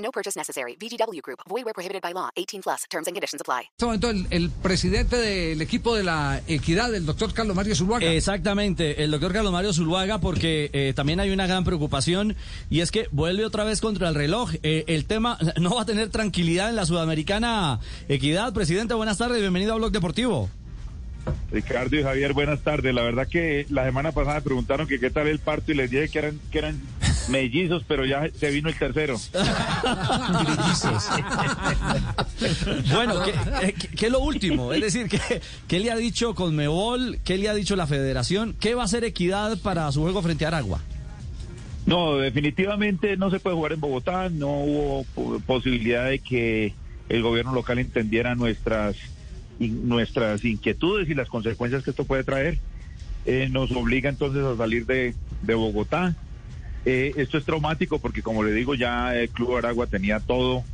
No purchase necessary. VGW Group. Void where prohibited by law. 18 plus. Terms and conditions apply. este momento el, el presidente del equipo de la equidad, el doctor Carlos Mario Zuluaga. Exactamente, el doctor Carlos Mario Zuluaga, porque eh, también hay una gran preocupación y es que vuelve otra vez contra el reloj. Eh, el tema no va a tener tranquilidad en la Sudamericana Equidad. Presidente, buenas tardes, bienvenido a Blog Deportivo. Ricardo y Javier, buenas tardes. La verdad que la semana pasada me preguntaron que qué tal el parto y les dije que eran, que eran mellizos, pero ya se vino el tercero. bueno, ¿qué, eh, qué- qué es lo último? Es decir, ¿qué, ¿qué le ha dicho Conmebol? ¿Qué le ha dicho la federación? ¿Qué va a hacer Equidad para su juego frente a Aragua? No, definitivamente no se puede jugar en Bogotá. No hubo po- posibilidad de que el gobierno local entendiera nuestras, nuestras inquietudes y las consecuencias que esto puede traer. Eh, nos obliga entonces a salir de, de Bogotá. Eh, esto es traumático porque, como le digo, ya el Club Aragua tenía todo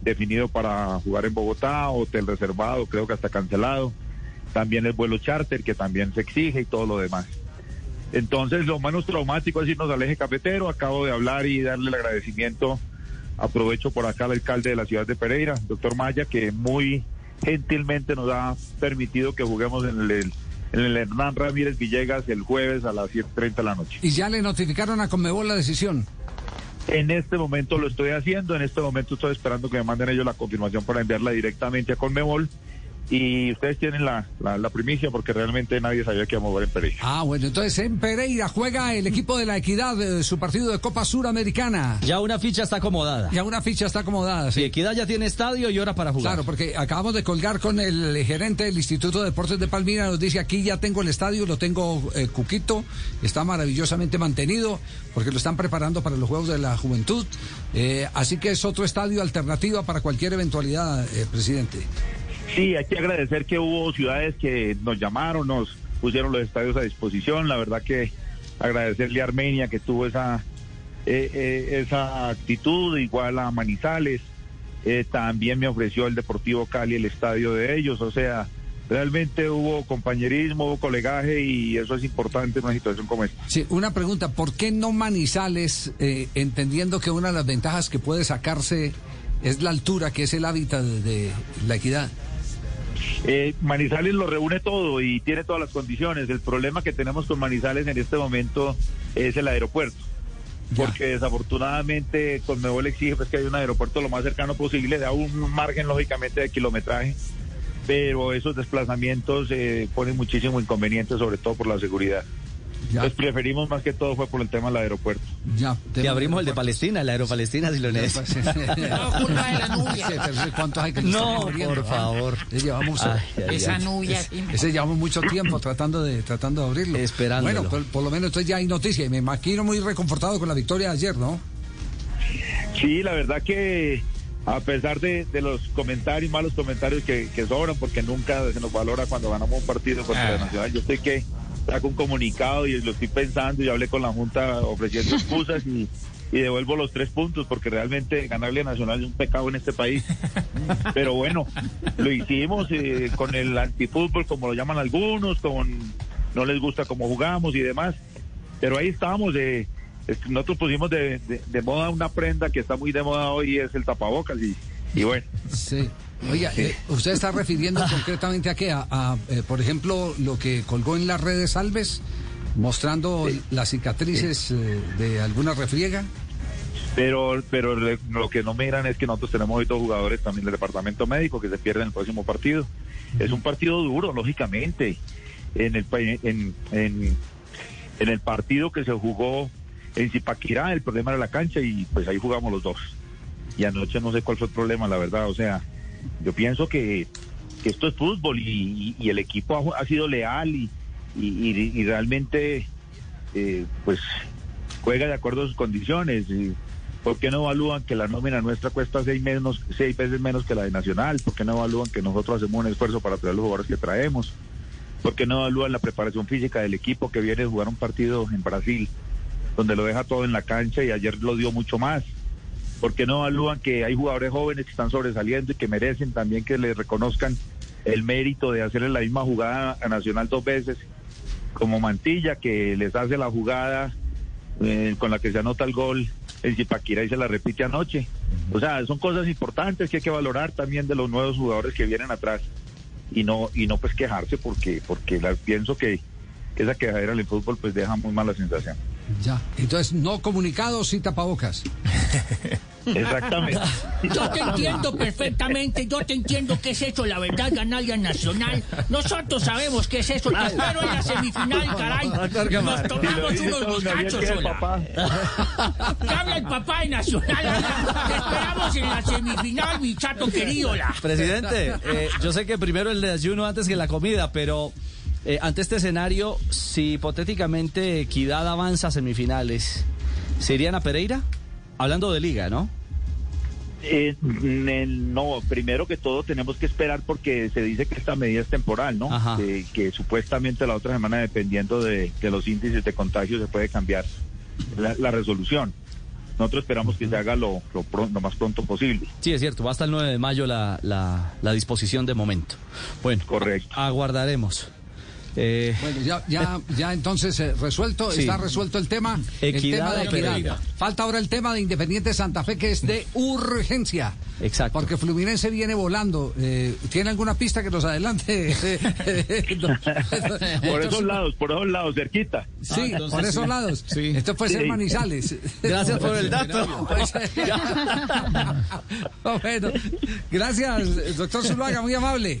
definido para jugar en Bogotá, hotel reservado, creo que hasta cancelado. También el vuelo charter, que también se exige y todo lo demás. Entonces, lo menos traumático es irnos al eje cafetero. Acabo de hablar y darle el agradecimiento. Aprovecho por acá al alcalde de la ciudad de Pereira, doctor Maya, que muy gentilmente nos ha permitido que juguemos en el, en el Hernán Ramírez Villegas el jueves a las 7.30 de la noche. Y ya le notificaron a Conmebol la decisión. En este momento lo estoy haciendo, en este momento estoy esperando que me manden ellos la confirmación para enviarla directamente a Conmebol. Y ustedes tienen la, la, la primicia porque realmente nadie sabía que íbamos a jugar en Pereira. Ah, bueno, entonces en Pereira juega el equipo de la equidad, eh, su partido de Copa Suramericana. Ya una ficha está acomodada. Ya una ficha está acomodada, Sí, sí. Equidad ya tiene estadio y hora para jugar. Claro, porque acabamos de colgar con el gerente del Instituto de Deportes de Palmira, nos dice aquí ya tengo el estadio, lo tengo eh, Cuquito, está maravillosamente mantenido, porque lo están preparando para los Juegos de la Juventud, Eh, así que es otro estadio alternativa para cualquier eventualidad, eh, presidente. Sí, hay que agradecer que hubo ciudades que nos llamaron, nos pusieron los estadios a disposición. La verdad que agradecerle a Armenia que tuvo esa, eh, eh, esa actitud, igual a Manizales. Eh, también me ofreció el Deportivo Cali el estadio de ellos. O sea, realmente hubo compañerismo, hubo colegaje y eso es importante en una situación como esta. Sí, una pregunta, ¿por qué no Manizales, eh, entendiendo que una de las ventajas que puede sacarse es la altura, que es el hábitat de, de la equidad? Eh, Manizales lo reúne todo y tiene todas las condiciones. El problema que tenemos con Manizales en este momento es el aeropuerto. Ya. Porque desafortunadamente Conmebol exige pues, que haya un aeropuerto lo más cercano posible, da un margen lógicamente de kilometraje, pero esos desplazamientos eh, ponen muchísimo inconveniente, sobre todo por la seguridad. Ya, Entonces preferimos más que todo fue por el tema del aeropuerto. ya. Y abrimos el de Palestina, el Aeropalestina, si lo necesita. No, culpa de la nubia. ¿Cuántos hay que No, por favor. Ese llevamos, Ay, ay, Esa ay. nubia. ese llevamos mucho tiempo tratando de tratando de abrirlo. Esperándolo. Bueno, por, por lo menos entonces ya hay noticia y me imagino muy reconfortado con la victoria de ayer, ¿no? Sí, la verdad que a pesar de, de los comentarios, malos comentarios que, que sobran, porque nunca se nos valora cuando ganamos un partido contra Ah. Nacional, yo estoy que saco un comunicado y lo estoy pensando y hablé con la Junta ofreciendo excusas y, devuelvo los tres puntos porque realmente ganarle a Nacional es un pecado en este país. Pero bueno, lo hicimos eh, con el antifútbol, como lo llaman algunos, con no les gusta cómo jugamos y demás. Pero ahí estamos. eh, nosotros pusimos de, de- de moda una prenda que está muy de moda hoy, es el tapabocas. Y, y bueno, Sí. Oiga, eh, ¿usted está refiriendo concretamente a qué? A, a, eh, por ejemplo, lo que colgó en las redes Alves, mostrando las cicatrices eh, de alguna refriega. pero pero le- lo que no miran es que nosotros tenemos hoy dos jugadores también del departamento médico que se pierden el próximo partido. Es un partido duro, lógicamente. En el, en, en el partido que se jugó en Zipaquirá, el problema era la cancha y pues ahí jugamos los dos. Y anoche no sé cuál fue el problema, la verdad. O sea, yo pienso que, esto es fútbol y, el equipo ha, sido leal y realmente eh, pues juega de acuerdo a sus condiciones. Y ¿Por qué no evalúan que la nómina nuestra cuesta seis, menos, seis veces menos que la de Nacional? ¿Por qué no evalúan que nosotros hacemos un esfuerzo para traer los jugadores que traemos? ¿Por qué no evalúan la preparación física del equipo que viene a jugar un partido en Brasil, donde lo deja todo en la cancha y ayer lo dio mucho más? ¿Por qué no evalúan que hay jugadores jóvenes que están sobresaliendo y que merecen también que les reconozcan el mérito de hacerle la misma jugada a Nacional dos veces? Como Mantilla, que les hace la jugada eh, con la que se anota el gol el Zipaquira y se la repite anoche. O sea, son cosas importantes que hay que valorar también de los nuevos jugadores que vienen atrás y no y no pues quejarse porque porque pienso que esa quejadera en el fútbol pues deja muy mala sensación. Ya, entonces no comunicados y tapabocas. Exactamente. Yo te entiendo perfectamente, yo te entiendo qué es eso, la verdad, ganalia nacional. Nosotros sabemos qué es eso, te espero en la semifinal, caray. Nos tomamos unos moscachos sola. ¿Qué habla el papá de Nacional? Te esperamos en la semifinal, mi chato querido. La. Presidente, eh, yo sé que primero el desayuno antes que la comida, pero eh, ante este escenario, si hipotéticamente Equidad avanza a semifinales, ¿se irían a Pereira? Hablando de liga, ¿no? Eh, no, primero que todo tenemos que esperar porque se dice que esta medida es temporal, ¿no? Que, que, supuestamente la otra semana, dependiendo de, de, los índices de contagio, se puede cambiar la, la resolución. Nosotros esperamos que se haga lo, lo, pronto, lo, más pronto posible. Sí, es cierto, va hasta el 9 de mayo la, la, la disposición de momento. Bueno, correcto. Aguardaremos. Eh, bueno, ya, ya, ya entonces eh, resuelto, sí. está resuelto el tema. Equidad el tema de equidad. Falta ahora el tema de Independiente Santa Fe, que es de urgencia. Exacto. Porque Fluminense viene volando. Eh, ¿Tiene alguna pista que nos adelante? por esos lados, por esos lados, cerquita. Sí, ah, entonces, por esos sí. lados. Sí. Esto puede ser Manizales. Gracias por el dato. bueno, gracias, doctor Zuluaga, muy amable.